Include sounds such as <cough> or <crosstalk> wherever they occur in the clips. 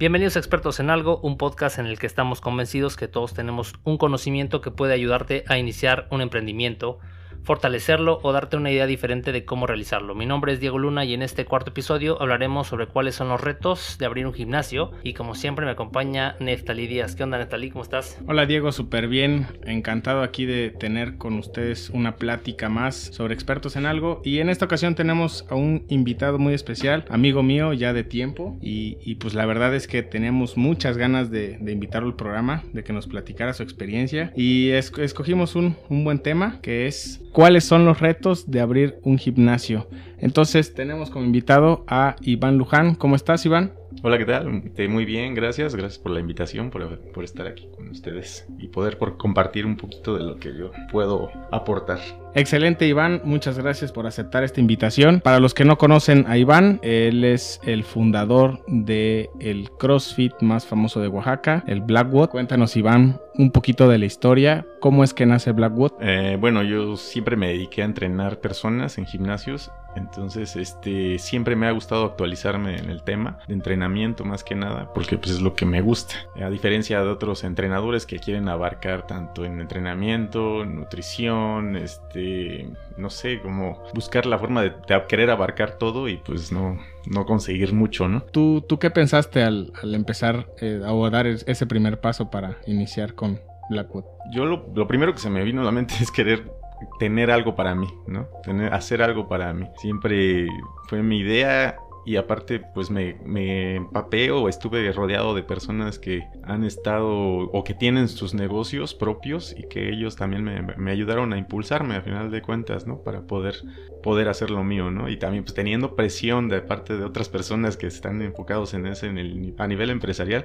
Bienvenidos a Expertos en Algo, un podcast en el que estamos convencidos que todos tenemos un conocimiento que puede ayudarte a iniciar un emprendimiento fortalecerlo o darte una idea diferente de cómo realizarlo. Mi nombre es Diego Luna y en este cuarto episodio hablaremos sobre cuáles son los retos de abrir un gimnasio y como siempre me acompaña Neftalí Díaz. ¿Qué onda Neftalí? ¿Cómo estás? Hola Diego, súper bien. Encantado aquí de tener con ustedes una plática más sobre expertos en algo y en esta ocasión tenemos a un invitado muy especial, amigo mío ya de tiempo y, pues la verdad es que teníamos muchas ganas de, invitarlo al programa, de que nos platicara su experiencia y escogimos un buen tema que es cuáles son los retos de abrir un gimnasio. Entonces tenemos como invitado a Iván Luján. ¿Cómo estás, Iván? Hola, ¿qué tal? Muy bien, gracias. Gracias por la invitación, por, por, estar aquí con ustedes y poder por compartir un poquito de lo que yo puedo aportar. Excelente, Iván. Muchas gracias por aceptar esta invitación. Para los que no conocen a Iván, él es el fundador de el CrossFit más famoso de Oaxaca, el Blackwood. Cuéntanos, Iván, un poquito de la historia. ¿Cómo es que nace Blackwood? Eh, bueno, yo siempre me dediqué a entrenar personas en gimnasios entonces, este, siempre me ha gustado actualizarme en el tema de entrenamiento más que nada, porque pues es lo que me gusta. A diferencia de otros entrenadores que quieren abarcar tanto en entrenamiento, nutrición, este, no sé, como buscar la forma de, querer abarcar todo y pues no, no conseguir mucho, ¿no? ¿Tú, tú qué pensaste al, empezar eh, a dar ese primer paso para iniciar con Blackwood? Yo lo, lo primero que se me vino a la mente <laughs> es querer tener algo para mí, ¿no? Tener, hacer algo para mí. Siempre fue mi idea y aparte pues me, me empapé o estuve rodeado de personas que han estado o que tienen sus negocios propios y que ellos también me, me ayudaron a impulsarme a final de cuentas, ¿no? Para poder poder hacer lo mío, ¿no? Y también pues teniendo presión de parte de otras personas que están enfocados en ese, en el, a nivel empresarial,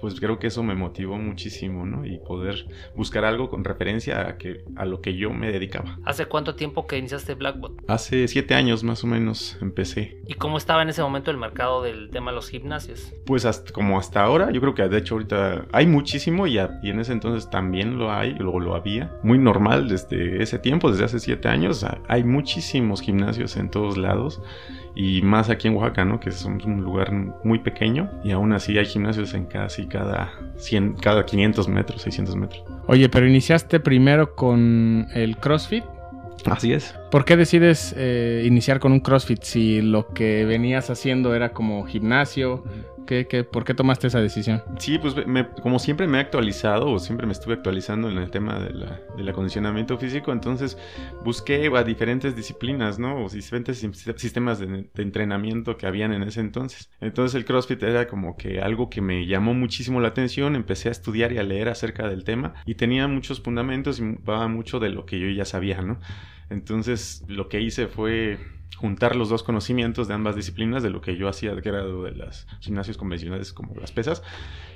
pues creo que eso me motivó muchísimo, ¿no? Y poder buscar algo con referencia a, que, a lo que yo me dedicaba. ¿Hace cuánto tiempo que iniciaste Blackbot? Hace siete años más o menos empecé. ¿Y cómo estaba en ese momento el mercado del tema de los gimnasios? Pues hasta, como hasta ahora, yo creo que de hecho ahorita hay muchísimo y, y en ese entonces también lo hay, luego lo había. Muy normal desde ese tiempo, desde hace siete años, hay muchísimo gimnasios en todos lados y más aquí en Oaxaca, ¿no? Que somos un lugar muy pequeño y aún así hay gimnasios en casi cada 100, cada 500 metros, 600 metros. Oye, pero iniciaste primero con el CrossFit. Así es. ¿Por qué decides eh, iniciar con un CrossFit si lo que venías haciendo era como gimnasio? por qué tomaste esa decisión? Sí, pues como siempre me he actualizado o siempre me estuve actualizando en el tema de la, del acondicionamiento físico, entonces busqué a diferentes disciplinas, ¿no? O diferentes sistemas de, entrenamiento que habían en ese entonces. Entonces el CrossFit era como que algo que me llamó muchísimo la atención, empecé a estudiar y a leer acerca del tema y tenía muchos fundamentos y va mucho de lo que yo ya sabía, ¿no? Entonces lo que hice fue juntar los dos conocimientos de ambas disciplinas de lo que yo hacía que era de las gimnasios convencionales como las pesas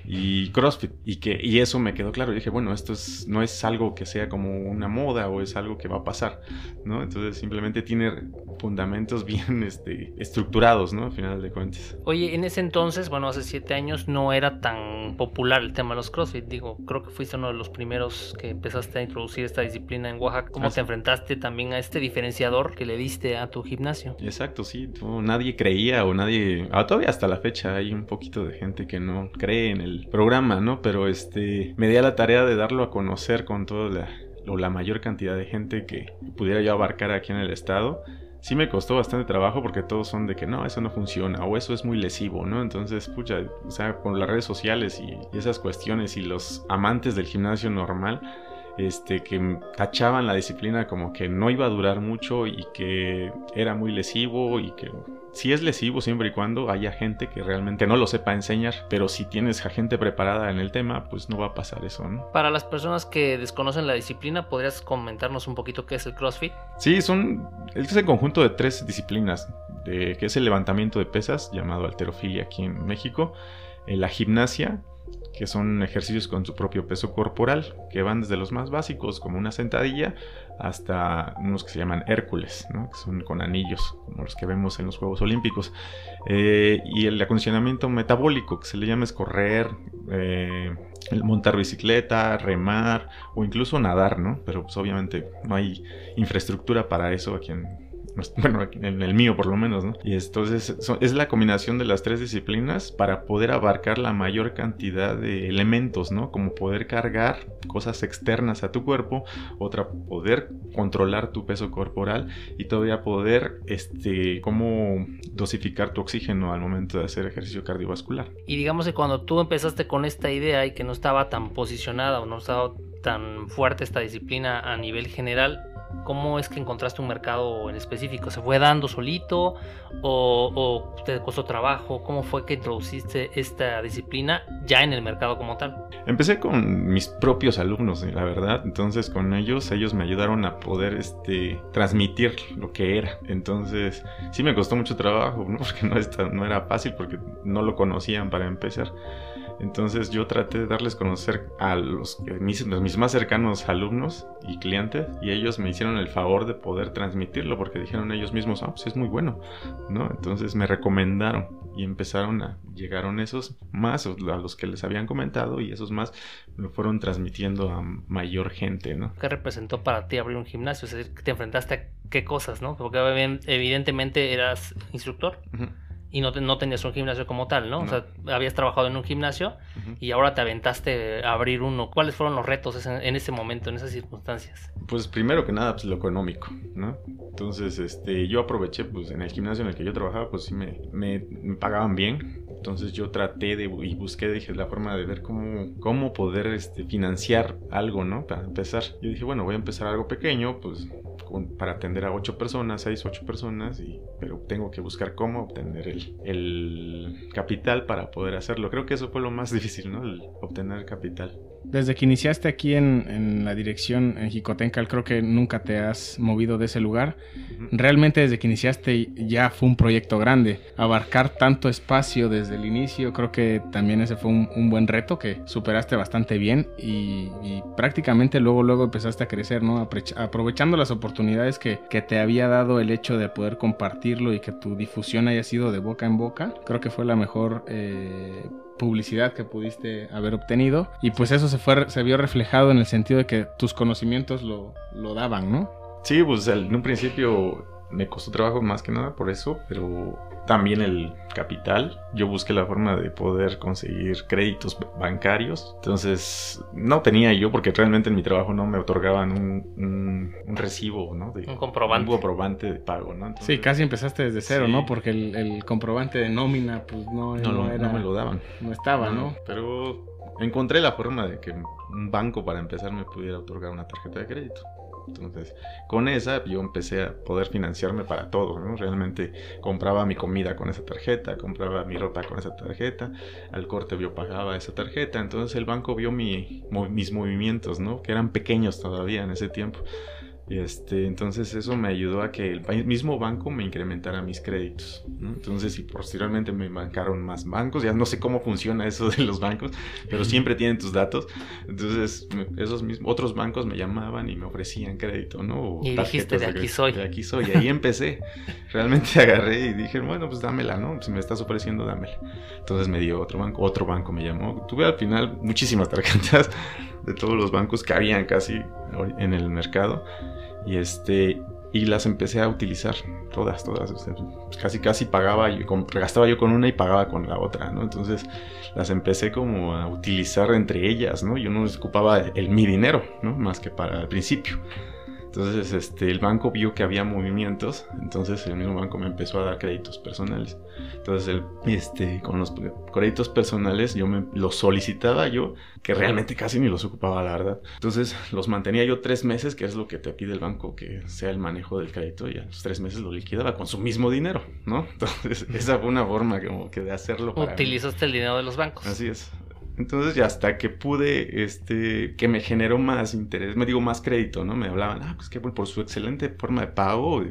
y CrossFit y que y eso me quedó claro. Y dije bueno esto es, no es algo que sea como una moda o es algo que va a pasar no entonces simplemente tiene fundamentos <laughs> bien este, estructurados no al final de cuentas. Oye en ese entonces bueno hace siete años no era tan popular el tema de los CrossFit. Digo creo que fuiste uno de los primeros que empezaste a introducir esta disciplina en Oaxaca. Cómo te enfrentaste también a este diferenciador que le diste a tu gimnasio Exacto, sí. nadie creía o nadie... Ah, todavía hasta la fecha hay un poquito de gente que no cree en el programa, ¿no? Pero este... Me di a la tarea de darlo a conocer con toda la... la mayor cantidad de gente que pudiera yo abarcar aquí en el estado sí me costó bastante trabajo porque todos son de que no, eso no funciona o eso es muy lesivo, ¿no? Entonces, pucha, o sea, con las redes sociales y, esas cuestiones y los amantes del gimnasio normal, este, que tachaban la disciplina como que no iba a durar mucho y que era muy lesivo y que si es lesivo siempre y cuando haya gente que realmente no lo sepa enseñar, pero si tienes a gente preparada en el tema, pues no va a pasar eso, ¿no? Para las personas que desconocen la disciplina, ¿podrías comentarnos un poquito qué es el CrossFit? Sí, son es el conjunto de tres disciplinas, de, que es el levantamiento de pesas, llamado alterofilia aquí en México, eh, la gimnasia, que son ejercicios con su propio peso corporal, que van desde los más básicos, como una sentadilla, hasta unos que se llaman Hércules, que son con anillos, como los que vemos en los Juegos Olímpicos. Eh, y el acondicionamiento metabólico, que se le llama es correr, eh, montar bicicleta, remar o incluso nadar, ¿no? Pero pues obviamente no hay infraestructura para eso aquí en, <laughs> bueno, en el mío por lo menos, ¿no? Y entonces es la combinación de las tres disciplinas para poder abarcar la mayor cantidad de elementos, ¿no? Como poder cargar cosas externas a tu cuerpo, otra poder controlar tu peso corporal y todavía poder, este, cómo dosificar tu oxígeno al momento de hacer ejercicio cardiovascular. Y digamos que cuando tú empezaste con esta idea y que no estaba tan posicionada o no estaba tan fuerte esta disciplina a nivel general, ¿cómo es que encontraste un mercado en específico? ¿Se fue dando solito o, te costó trabajo? ¿Cómo fue que introduciste esta disciplina ya en el mercado como tal? Empecé con mis propios alumnos, la verdad. Entonces con ellos, ellos me ayudaron a poder este, transmitir lo que era. Entonces sí me costó mucho trabajo, ¿no? <laughs> porque no, no era fácil, porque no lo conocían para empezar. Entonces yo traté de darles conocer a los, mis, mis, más cercanos alumnos y clientes y ellos me hicieron el favor de poder transmitirlo porque dijeron ellos mismos, ah, pues es muy bueno, ¿no? Entonces me recomendaron y empezaron a, llegaron esos más a los que les habían comentado y esos más lo fueron transmitiendo a mayor gente, ¿no? ¿Qué representó para ti abrir un gimnasio? Es decir, te enfrentaste a qué cosas, ¿no? Porque evidentemente eras instructor y no, no tenías un gimnasio como tal, ¿no? O sea, habías trabajado en un gimnasio y ahora te aventaste a abrir uno. ¿Cuáles fueron los retos en ese momento, en esas circunstancias? Pues primero que nada, pues lo económico, ¿no? Entonces, este, yo aproveché, pues en el gimnasio en el que yo trabajaba, pues sí me, me, pagaban bien. Entonces yo traté de y busqué, dije, la forma de ver cómo, cómo poder este, financiar algo, ¿no? Para empezar. Yo dije, bueno, voy a empezar algo pequeño, pues para atender a ocho personas, seis, ocho personas, y, pero tengo que buscar cómo obtener el, el capital para poder hacerlo. Creo que eso fue lo más <laughs> difícil, ¿no? El obtener capital. Desde que iniciaste aquí en, en, la dirección en Jicotencal, creo que nunca te has movido de ese lugar. Realmente desde que iniciaste ya fue un proyecto grande. Abarcar tanto espacio desde el inicio, creo que también ese fue un, buen reto que superaste bastante bien y, prácticamente luego luego empezaste a crecer, ¿no? Aprovechando las oportunidades que, que, te había dado el hecho de poder compartirlo y que tu difusión haya sido de boca en boca. Creo que fue la mejor... Eh, publicidad que pudiste haber obtenido y pues eso se fue se vio reflejado en el sentido de que tus conocimientos lo, lo daban, ¿no? Sí, pues en un principio me costó trabajo más que nada por eso, pero también el capital. Yo busqué la forma de poder conseguir créditos bancarios. Entonces, no tenía yo, porque realmente en mi trabajo no me otorgaban un, un, recibo, ¿no? un comprobante. Un comprobante de pago, ¿no? sí, casi empezaste desde cero, ¿no? Porque el, comprobante de nómina, pues no, no, era, no me lo daban. No estaba, ¿no? Pero encontré la forma de que un banco, para empezar, me pudiera otorgar una tarjeta de crédito. Entonces, con esa yo empecé a poder financiarme para todo, ¿no? Realmente compraba mi comida con esa tarjeta, compraba mi ropa con esa tarjeta, al corte yo pagaba esa tarjeta, entonces el banco vio mi, mis movimientos, ¿no? Que eran pequeños todavía en ese tiempo. Este, entonces eso me ayudó a que el mismo banco me incrementara mis créditos. Entonces, y posteriormente me bancaron más bancos, ya no sé cómo funciona eso de los bancos, pero siempre tienen tus datos. Entonces, esos mismos otros bancos me llamaban y me ofrecían crédito, ¿no? y dijiste, de aquí soy. De aquí soy. Y ahí empecé. Realmente <laughs> agarré y dije, bueno, pues dámela, ¿no? Si me estás ofreciendo, dámela. Entonces me dio otro banco, otro banco me llamó. Tuve al final muchísimas <laughs> tarjetas de todos los bancos que habían casi en el mercado. Y este y las empecé a utilizar todas, todas. casi, casi pagaba, yo, gastaba yo con una y pagaba con la otra, ¿no? Entonces las empecé como a utilizar entre ellas, ¿no? Yo no ocupaba el, mi dinero, ¿no? Más que para el principio. Entonces, este, el banco vio que había movimientos, entonces el mismo banco me empezó a dar créditos personales. Entonces, el, este, con los créditos personales yo me los solicitaba yo, que realmente casi ni los ocupaba, la verdad. Entonces, los mantenía yo tres meses, que es lo que te pide el banco, que sea el manejo del crédito, y a los tres meses lo liquidaba con su mismo dinero, ¿no? <laughs> Entonces, esa fue una forma como que de hacerlo. Para Utilizaste el dinero de los bancos. Así es. Entonces ya hasta que pude, este, que me generó más interés, me digo más crédito, ¿no? Me hablaban, ah, pues que por su excelente forma de pago,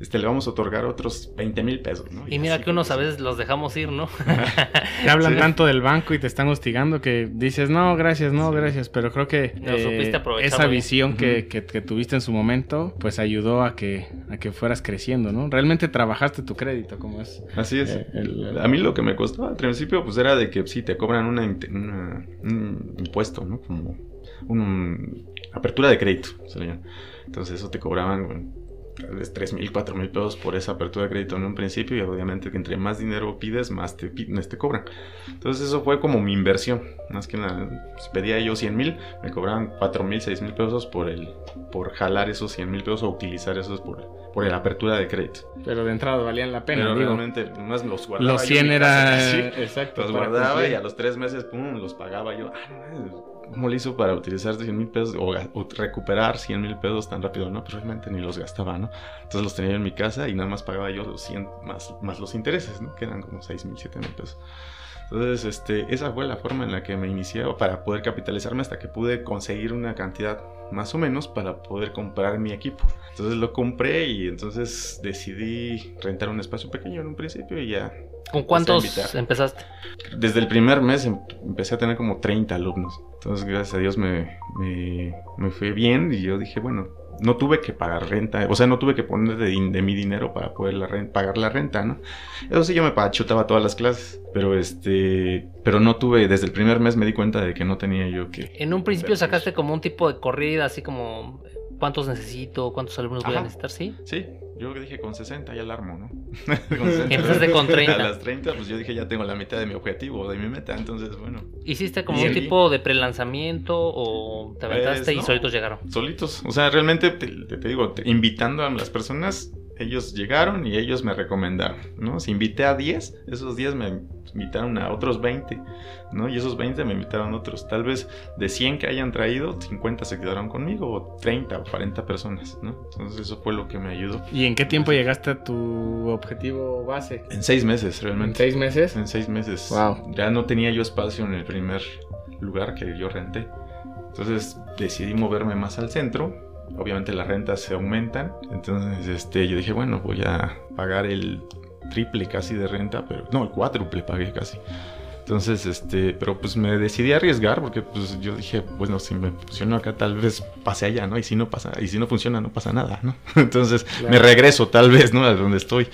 este, le vamos a otorgar otros 20 mil pesos, ¿no? Y, mira que unos a veces los dejamos ir, ¿no? <laughs> te hablan tanto del banco y te están hostigando que dices, no, gracias, no, gracias, pero creo que eh, esa visión que, que, tuviste en su momento, pues ayudó a que, a que fueras creciendo, ¿no? Realmente trabajaste tu crédito, como es. Así es. Eh, a mí lo que me costó al principio, pues era de que sí, te cobran una, un impuesto, ¿no? Como una apertura de crédito, Entonces eso te cobraban tal vez 3 mil, 4 mil pesos por esa apertura de crédito en un principio y obviamente que entre más dinero pides, más te, te cobran. Entonces eso fue como mi inversión. Más que nada, si pedía yo 100 mil, me cobraban 4 mil, 6 mil pesos por, el, por jalar esos 100 mil pesos o utilizar esos por, por la apertura de crédito. Pero de entrada valían la pena. Pero realmente más los guardaba. Los 100 era... <laughs> exacto. Los guardaba y a los 3 meses, pum, los pagaba yo. Ah, ¿Cómo le hizo para utilizar 100 mil pesos o, recuperar 100 mil pesos tan rápido? No, pues realmente ni los gastaba, ¿no? Entonces los tenía en mi casa y nada más pagaba yo los 100 más, más los intereses, ¿no? Que eran como 6 mil, 7 mil pesos. Entonces, este, esa fue la forma en la que me inicié para poder capitalizarme hasta que pude conseguir una cantidad más o menos para poder comprar mi equipo. Entonces lo compré y entonces decidí rentar un espacio pequeño en un principio y ya. ¿Con cuántos empezaste? Desde el primer mes em, empecé a tener como 30 alumnos. Entonces, gracias a Dios me, me, me fue bien y yo dije, bueno, no tuve que pagar renta, o sea, no tuve que poner de, mi dinero para poder la pagar la renta, ¿no? Eso sí, yo me chutaba todas las clases, pero este, pero no tuve, desde el primer mes me di cuenta de que no tenía yo que... En un principio sacaste como un tipo de corrida, así como, ¿cuántos necesito? ¿Cuántos alumnos voy a necesitar? Sí. Sí, yo dije con 60 ya alarmo, ¿no? <laughs> <laughs> con 60. Empezaste con <laughs> 30. A las 30, pues yo dije ya tengo la mitad de mi objetivo, de mi meta, entonces bueno. ¿Hiciste como un tipo de prelanzamiento o te aventaste pues, y solitos llegaron? Solitos, o sea, realmente te, te digo, invitando a las personas ellos llegaron y ellos me recomendaron, ¿no? Si invité a 10, esos 10 me invitaron a otros 20, ¿no? Y esos 20 me invitaron a otros. Tal vez de 100 que hayan traído, 50 se quedaron conmigo, o 30 o 40 personas, ¿no? Entonces eso fue lo que me ayudó. ¿Y en qué tiempo llegaste a tu objetivo base? En seis meses, realmente. ¿En seis meses? En seis meses. Wow. Ya no tenía yo espacio en el primer lugar que yo renté. Entonces decidí moverme más al centro obviamente las rentas se aumentan. Entonces este, yo dije, bueno, voy a pagar el triple casi de renta, pero no, el cuádruple pagué casi. Entonces, este, pero pues me decidí a arriesgar porque pues yo dije, bueno, si me funciona acá tal vez pase allá, ¿no? Y si no pasa, y si no funciona no pasa nada, ¿no? <laughs> Entonces me regreso tal vez, ¿no? A donde estoy.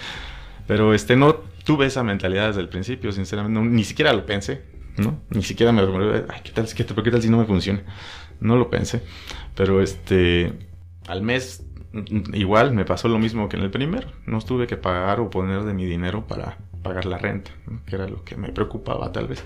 Pero este, no tuve esa mentalidad desde el principio, sinceramente, ni siquiera lo pensé, ¿no? Ni siquiera me ay, ¿qué tal, qué, qué tal si no me funciona? No lo pensé. Pero este, al mes igual me pasó lo mismo que en el primer. No tuve que pagar o poner de mi dinero para pagar la renta, que era lo que me preocupaba tal vez.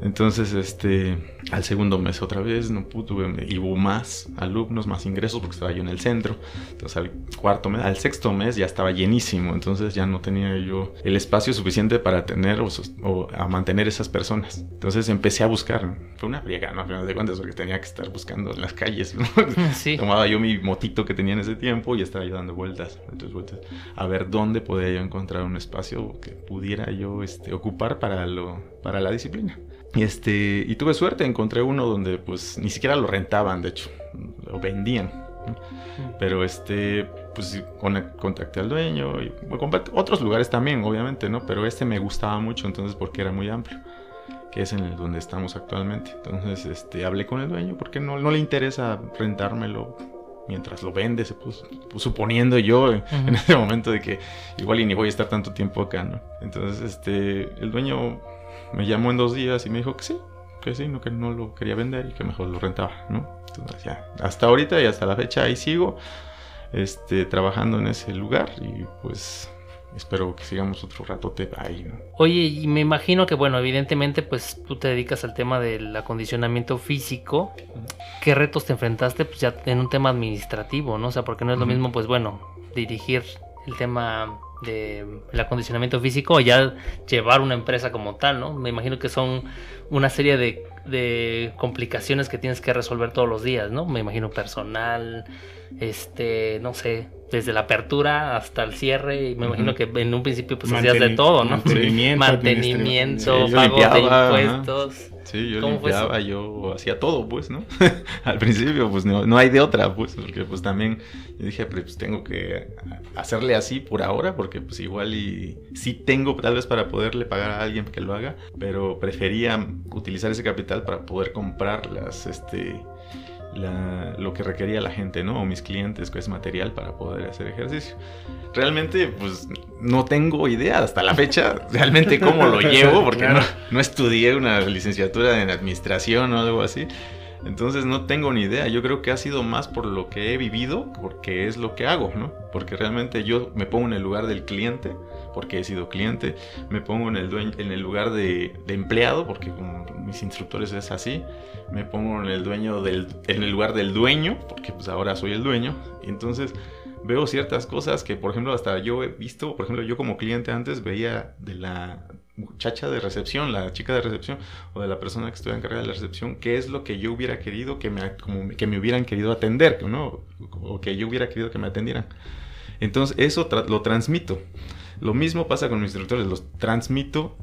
Entonces, este, al segundo mes otra vez, no pude, y hubo más alumnos, más ingresos, porque estaba yo en el centro. Entonces, al cuarto mes, al sexto mes ya estaba llenísimo, entonces ya no tenía yo el espacio suficiente para tener o, a mantener esas personas. Entonces empecé a buscar. Fue una friega, ¿no? A final de cuentas, porque tenía que estar buscando en las calles. <laughs> <laughs> Tomaba yo mi motito que tenía en ese tiempo y estaba yo dando vueltas, vueltas, a ver dónde podía yo encontrar un espacio que pudiera yo este, ocupar para, lo, para la disciplina. Y, este, y tuve suerte, encontré uno donde pues ni siquiera lo rentaban, de hecho, lo vendían. Pero este, pues contacté al dueño y otros lugares también, obviamente, ¿no? Pero este me gustaba mucho, entonces porque era muy amplio, que es en el donde estamos actualmente. Entonces, este, hablé con el dueño porque no, no le interesa rentármelo mientras lo vende, se puso, suponiendo yo en ese momento de que igual y ni voy a estar tanto tiempo acá, ¿no? Entonces, este, el dueño me llamó en dos días y me dijo que sí, que sí, no, que no lo quería vender y que mejor lo rentaba, ¿no? Entonces ya, hasta ahorita y hasta la fecha ahí sigo este, trabajando en ese lugar y pues espero que sigamos otro ratote ahí, ¿no? Oye, y me imagino que, bueno, evidentemente, pues tú te dedicas al tema del acondicionamiento físico. ¿Qué retos te enfrentaste? Pues ya en un tema administrativo, ¿no? O sea, porque no es lo mismo, pues bueno, dirigir el tema de el acondicionamiento físico o ya llevar una empresa como tal, ¿no? Me imagino que son una serie de, de, complicaciones que tienes que resolver todos los días, ¿no? Me imagino personal, este, no sé, desde la apertura hasta el cierre, y me imagino que en un principio pues hacías de todo, ¿no? Mantenimiento, mantenimiento pago de impuestos. Sí, yo limpiaba, yo hacía todo, pues, ¿no? <laughs> Al principio, pues, no, no, hay de otra, pues, porque, pues, también yo dije, pues, tengo que hacerle así por ahora, porque, pues, igual y sí tengo tal vez para poderle pagar a alguien que lo haga, pero prefería utilizar ese capital para poder comprar las, este, lo que requería la gente, ¿no? O mis clientes, que es material para poder hacer ejercicio. Realmente, pues no tengo idea hasta la fecha <laughs> realmente cómo lo llevo, porque no, no, estudié una licenciatura en administración o algo así. Entonces no tengo ni idea. Yo creo que ha sido más por lo que he vivido, porque es lo que hago, ¿no? Porque realmente yo me pongo en el lugar del cliente, porque he sido cliente. Me pongo en el, en el lugar de, empleado, porque con mis instructores es así. Me pongo en el, dueño del, en el lugar del dueño, porque pues ahora soy el dueño. Entonces veo ciertas cosas que, por ejemplo, hasta yo he visto, por ejemplo, yo como cliente antes veía de la muchacha de recepción, la chica de recepción o de la persona que estuviera encargada de la recepción, qué es lo que yo hubiera querido que me, que me hubieran querido atender, ¿no? O que yo hubiera querido que me atendieran. Entonces, eso lo transmito. Lo mismo pasa con mis instructores, los transmito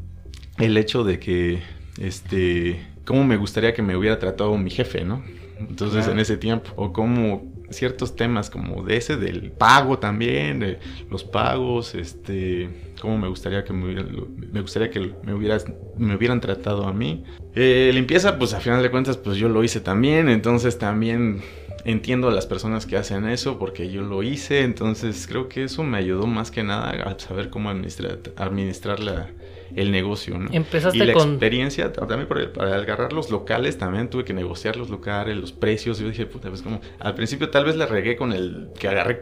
el hecho de que, este, cómo me gustaría que me hubiera tratado mi jefe, ¿no? Entonces, en ese tiempo, o cómo ciertos temas como de ese del pago también, de los pagos, este, cómo me gustaría que me, me gustaría que me hubieras me hubieran tratado a mí. Eh, limpieza, pues a final de cuentas, pues yo lo hice también, entonces también entiendo a las personas que hacen eso porque yo lo hice, entonces creo que eso me ayudó más que nada a saber cómo administrar, administrar la, el negocio, ¿no? Empezaste y la con... experiencia, también para, agarrar los locales, también tuve que negociar los locales, los precios. Yo dije, puta, pues como, al principio tal vez le regué con el que agarré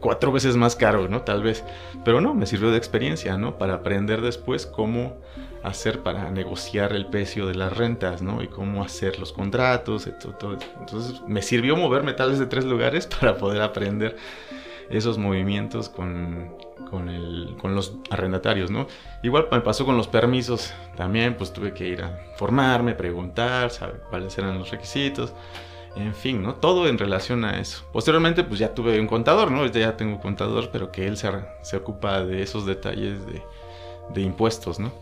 cuatro veces más caro, ¿no? Tal vez. Pero no, me sirvió de experiencia, ¿no? Para aprender después cómo hacer para negociar el precio de las rentas, ¿no? Y cómo hacer los contratos. Entonces me sirvió moverme tal vez de tres lugares <laughs> para poder aprender esos movimientos con, con los arrendatarios, ¿no? Igual me pasó con los permisos, también pues tuve que ir a formarme, preguntar, saber cuáles eran los requisitos, en fin, ¿no? Todo en relación a eso. Posteriormente pues ya tuve un contador, ¿no? Ya tengo un contador, pero que él se, se ocupa de esos detalles de, de impuestos, ¿no?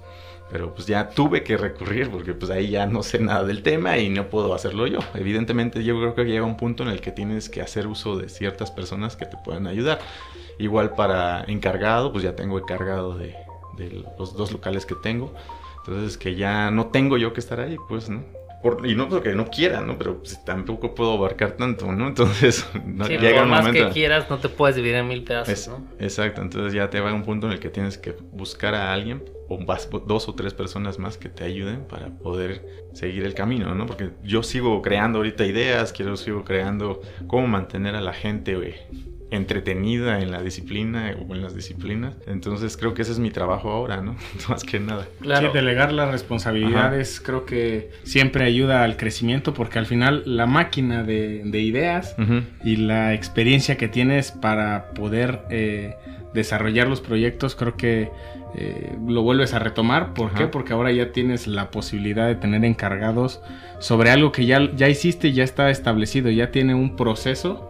Pero pues ya tuve que recurrir porque pues ahí ya no sé nada del tema y no puedo hacerlo yo. Evidentemente yo creo que llega un punto en el que tienes que hacer uso de ciertas personas que te puedan ayudar. Igual para encargado, pues ya tengo encargado de, de los dos locales que tengo. Entonces que ya no tengo yo que estar ahí, pues, ¿no? Y no porque no quiera, ¿no? Pero pues, tampoco puedo abarcar tanto, ¿no? <laughs> Entonces, no, llega un más que quieras, no te puedes dividir en mil pedazos, ¿no? Exacto, entonces ya te va a un punto en el que tienes que buscar a alguien o dos o tres personas más que te ayuden para poder seguir el camino, ¿no? Porque yo sigo creando ahorita ideas, quiero sigo creando cómo mantener a la gente, güey entretenida en la disciplina o en las disciplinas. Entonces creo que ese es mi trabajo ahora, ¿no? <laughs> Más que nada. Claro. delegar las responsabilidades creo que siempre ayuda al crecimiento porque al final la máquina de, ideas y la experiencia que tienes para poder eh, desarrollar los proyectos creo que eh, lo vuelves a retomar. ¿Por qué? Porque ahora ya tienes la posibilidad de tener encargados sobre algo que ya, ya hiciste, ya está establecido, ya tiene un proceso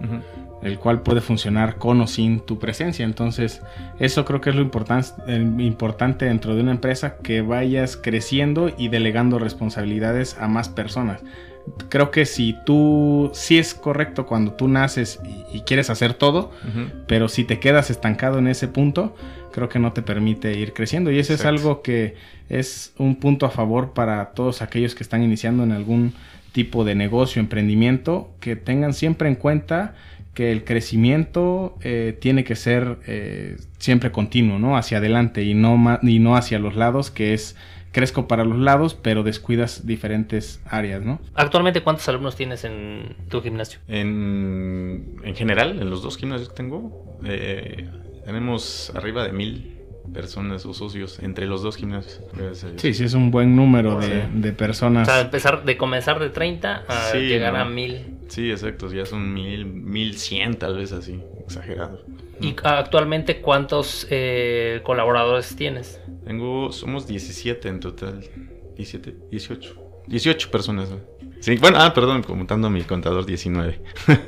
el cual puede funcionar con o sin tu presencia. Entonces, eso creo que es lo importante dentro de una empresa, que vayas creciendo y delegando responsabilidades a más personas. Creo que si tú, sí es correcto cuando tú naces y, quieres hacer todo, pero si te quedas estancado en ese punto, creo que no te permite ir creciendo. Y eso es algo que es un punto a favor para todos aquellos que están iniciando en algún tipo de negocio, emprendimiento, que tengan siempre en cuenta que el crecimiento eh, tiene que ser eh, siempre continuo, ¿no? Hacia adelante y no, y no hacia los lados, que es crezco para los lados, pero descuidas diferentes áreas, ¿no? Actualmente, ¿cuántos alumnos tienes en tu gimnasio? En, en general, en los dos gimnasios que tengo, eh, tenemos arriba de mil personas o socios entre los dos gimnasios. Sí, sí, es un buen número de, personas. O sea, empezar de comenzar de 30 a llegar a mil. Sí, exacto, ya son mil, mil cien tal vez así, exagerado. ¿Y actualmente cuántos eh, colaboradores tienes? Tengo, somos 17 en total, 17, 18. 18 personas. Sí, bueno, ah, perdón, contando mi contador 19. <laughs>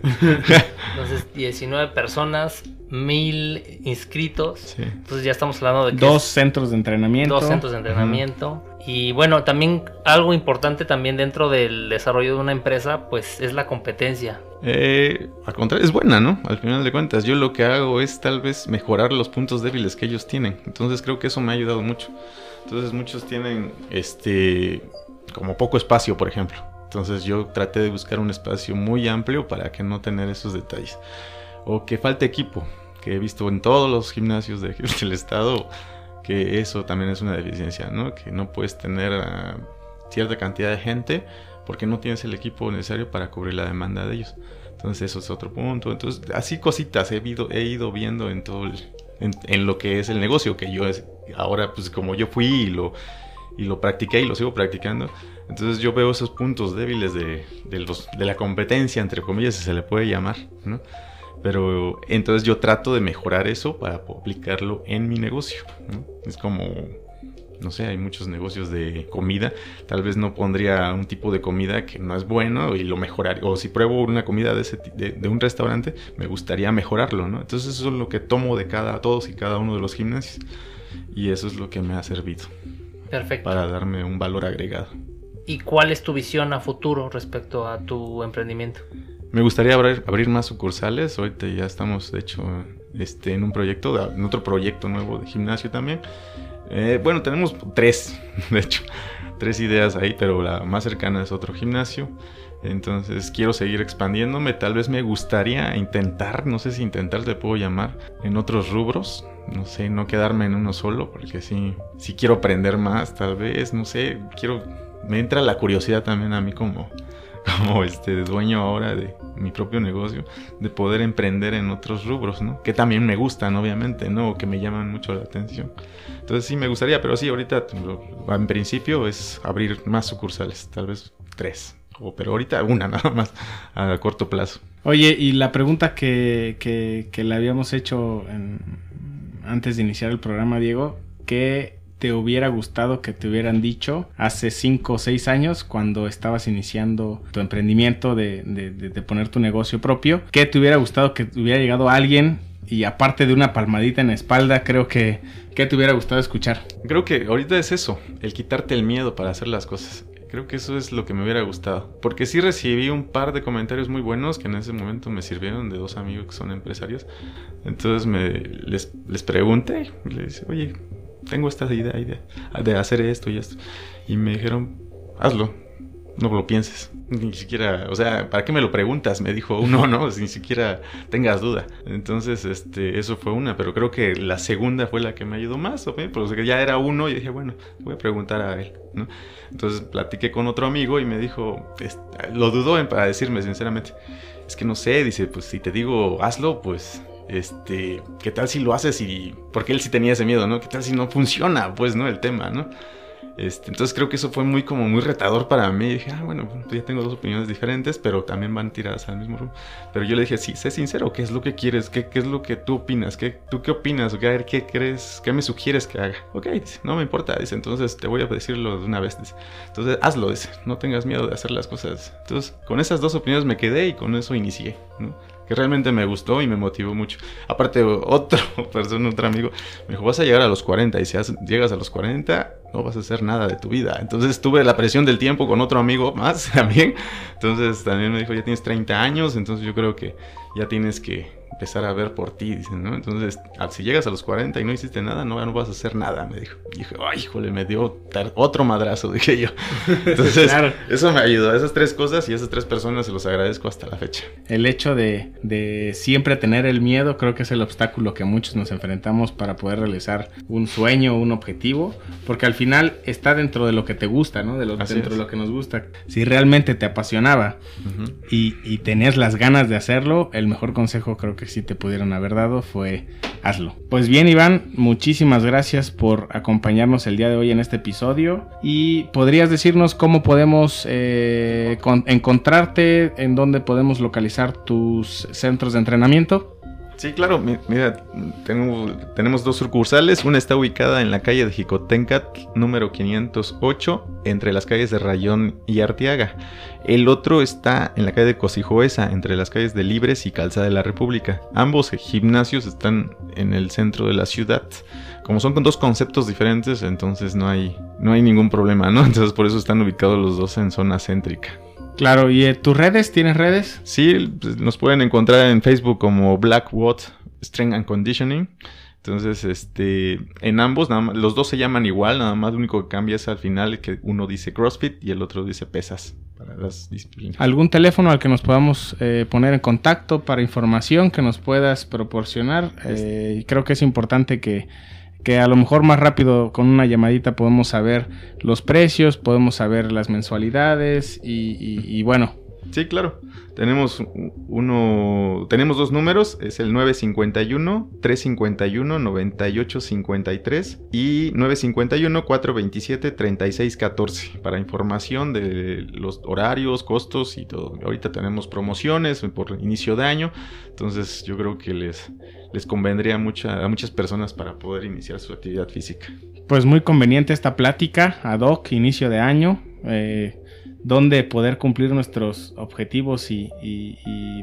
Entonces, 19 personas, mil inscritos. Entonces ya estamos hablando de dos centros de entrenamiento. Dos centros de entrenamiento. Y bueno, también algo importante también dentro del desarrollo de una empresa, pues es la competencia. Eh, al contrario, es buena, ¿no? Al final de cuentas, yo lo que hago es tal vez mejorar los puntos débiles que ellos tienen. Entonces creo que eso me ha ayudado mucho. Entonces muchos tienen, este, como poco espacio, por ejemplo. Entonces yo traté de buscar un espacio muy amplio para que no tener esos detalles. O que falte equipo, que he visto en todos los gimnasios <laughs> del estado que eso también es una deficiencia, ¿no? Que no puedes tener cierta cantidad de gente porque no tienes el equipo necesario para cubrir la demanda de ellos. Entonces eso es otro punto. Entonces así cositas he ido, he ido viendo en todo en, lo que es el negocio, que yo es, ahora pues como yo fui y lo, y lo practiqué y lo sigo practicando, entonces yo veo esos puntos débiles de, de, los, de la competencia, entre comillas, si se le puede llamar, ¿no? Pero entonces yo trato de mejorar eso para aplicarlo en mi negocio. ¿no? Es como no sé, hay muchos negocios de comida, tal vez no pondría un tipo de comida que no es bueno y lo mejoraría, o si pruebo una comida de, ese, de, un restaurante, me gustaría mejorarlo, ¿no? Entonces eso es lo que tomo de cada, todos y cada uno de los gimnasios y eso es lo que me ha servido. Perfecto. Para darme un valor agregado. ¿Y cuál es tu visión a futuro respecto a tu emprendimiento? Me gustaría abrir, abrir más sucursales, ahorita ya estamos de hecho este, en un proyecto, en otro proyecto nuevo de gimnasio también. Eh, bueno, tenemos tres, <laughs> de hecho, tres ideas ahí, pero la más cercana es otro gimnasio. Entonces quiero seguir expandiéndome. Tal vez me gustaría intentar, no sé si intentar te puedo llamar, en otros rubros. No sé, no quedarme en uno solo, porque sí, sí quiero aprender más, tal vez, no sé, quiero, me entra la curiosidad también a mí como, <laughs> como este dueño ahora de mi propio negocio, de poder emprender en otros rubros, ¿no? Que también me gustan, obviamente, ¿no? Que me llaman mucho la atención. Entonces sí me gustaría, pero sí, ahorita en principio es abrir más sucursales, tal vez tres, o, pero ahorita una <laughs> nada más a corto plazo. Oye, y la pregunta que, que, le habíamos hecho antes de iniciar el programa, Diego, ¿qué te hubiera gustado que te hubieran dicho hace 5 o 6 años cuando estabas iniciando tu emprendimiento de, de, poner tu negocio propio? ¿Qué te hubiera gustado que hubiera llegado alguien y aparte de una palmadita en la espalda, creo que, ¿qué te hubiera gustado escuchar? Creo que ahorita es eso, el quitarte el miedo para hacer las cosas. Creo que eso es lo que me hubiera gustado. Porque sí recibí un par de comentarios muy buenos que en ese momento me sirvieron de dos amigos que son empresarios. Entonces me, les, les pregunté, les dije, oye, tengo esta idea, idea de hacer esto y esto. Y me dijeron, hazlo, no lo pienses. Ni siquiera, o sea, ¿para qué me lo preguntas? Me dijo uno, ¿no? Ni siquiera tengas duda. Entonces, este, eso fue una, pero creo que la segunda fue la que me ayudó más, ¿ok? Porque ya era uno y dije, bueno, voy a preguntar a él, ¿no? Entonces platiqué con otro amigo y me dijo, lo dudó para decirme sinceramente, es que no sé, dice, pues si te digo hazlo, pues este, ¿qué tal si lo haces y... Porque él sí tenía ese miedo, ¿no? ¿Qué tal si no funciona, pues, ¿no? El tema, ¿no? Este, entonces creo que eso fue muy como muy retador para mí. Y dije, ah, bueno, pues ya tengo dos opiniones diferentes, pero también van tiradas al mismo rumbo. Pero yo le dije, sí, sé sincero, ¿qué es lo que quieres? ¿Qué, qué es lo que tú opinas? ¿Qué, ¿Tú qué opinas? Ver, ¿qué crees? ¿Qué me sugieres que haga? Ok, no me importa, dice, entonces te voy a decirlo de una vez. Dice. Entonces hazlo, dice, no tengas miedo de hacer las cosas. Entonces con esas dos opiniones me quedé y con eso inicié, ¿no? Que realmente me gustó y me motivó mucho. Aparte, otro <laughs> persona, otro amigo, me dijo, vas a llegar a los 40 y si llegas a los 40 no vas a hacer nada de tu vida. Entonces tuve la presión del tiempo con otro amigo más <laughs> también. Entonces también me dijo, ya tienes 30 años, entonces yo creo que ya tienes que empezar a ver por ti, dicen, ¿no? Entonces, si llegas a los 40 y no hiciste nada, no, no vas a hacer nada, me dijo. Y dije, ay, híjole, me dio otro madrazo, <laughs> dije yo. Entonces, eso me ayudó. Esas tres cosas y esas tres personas se los agradezco hasta la fecha. El hecho de, de siempre tener el miedo, creo que es el obstáculo que muchos nos enfrentamos para poder realizar un sueño, un objetivo, porque al final está dentro de lo que te gusta, ¿no? De lo, dentro de lo que nos gusta. Si realmente te apasionaba y, y tenías las ganas de hacerlo, el mejor consejo creo que si te pudieron haber dado fue hazlo. Pues bien Iván, muchísimas gracias por acompañarnos el día de hoy en este episodio y podrías decirnos cómo podemos eh, encontrarte, en dónde podemos localizar tus centros de entrenamiento. Sí, claro, mira, tenemos dos sucursales. Una está ubicada en la calle de Jicotencat, número 508, entre las calles de Rayón y Arteaga. El otro está en la calle de Cosijoesa, entre las calles de Libres y Calzada de la República. Ambos gimnasios están en el centro de la ciudad. Como son con dos conceptos diferentes, entonces no hay, no hay ningún problema, ¿no? <laughs> Entonces por eso están ubicados los dos en zona céntrica. Claro, ¿y tus redes? ¿Tienes redes? Sí, pues, nos pueden encontrar en Facebook como Blackwood Strength and Conditioning. Entonces, este, en ambos, nada más, los dos se llaman igual, nada más lo único que cambia es al final que uno dice CrossFit y el otro dice pesas para las disciplinas. ¿Algún teléfono al que nos podamos eh, poner en contacto para información que nos puedas proporcionar? Eh, creo que es importante que que a lo mejor más rápido con una llamadita podemos saber los precios, podemos saber las mensualidades y, bueno. Sí, claro. Tenemos uno, tenemos dos números, es el 951 351 9853 y 951 427 3614 para información de los horarios, costos y todo. Ahorita tenemos promociones por inicio de año, entonces yo creo que les les convendría a muchas personas para poder iniciar su actividad física. Pues muy conveniente esta plática ad hoc, inicio de año. Eh, donde poder cumplir nuestros objetivos y,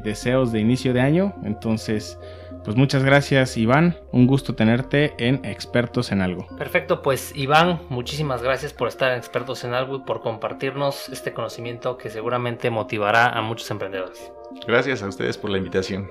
deseos de inicio de año. Entonces, pues muchas gracias Iván, un gusto tenerte en Expertos en Algo. Perfecto, pues Iván, muchísimas gracias por estar en Expertos en Algo y por compartirnos este conocimiento que seguramente motivará a muchos emprendedores. Gracias a ustedes por la invitación.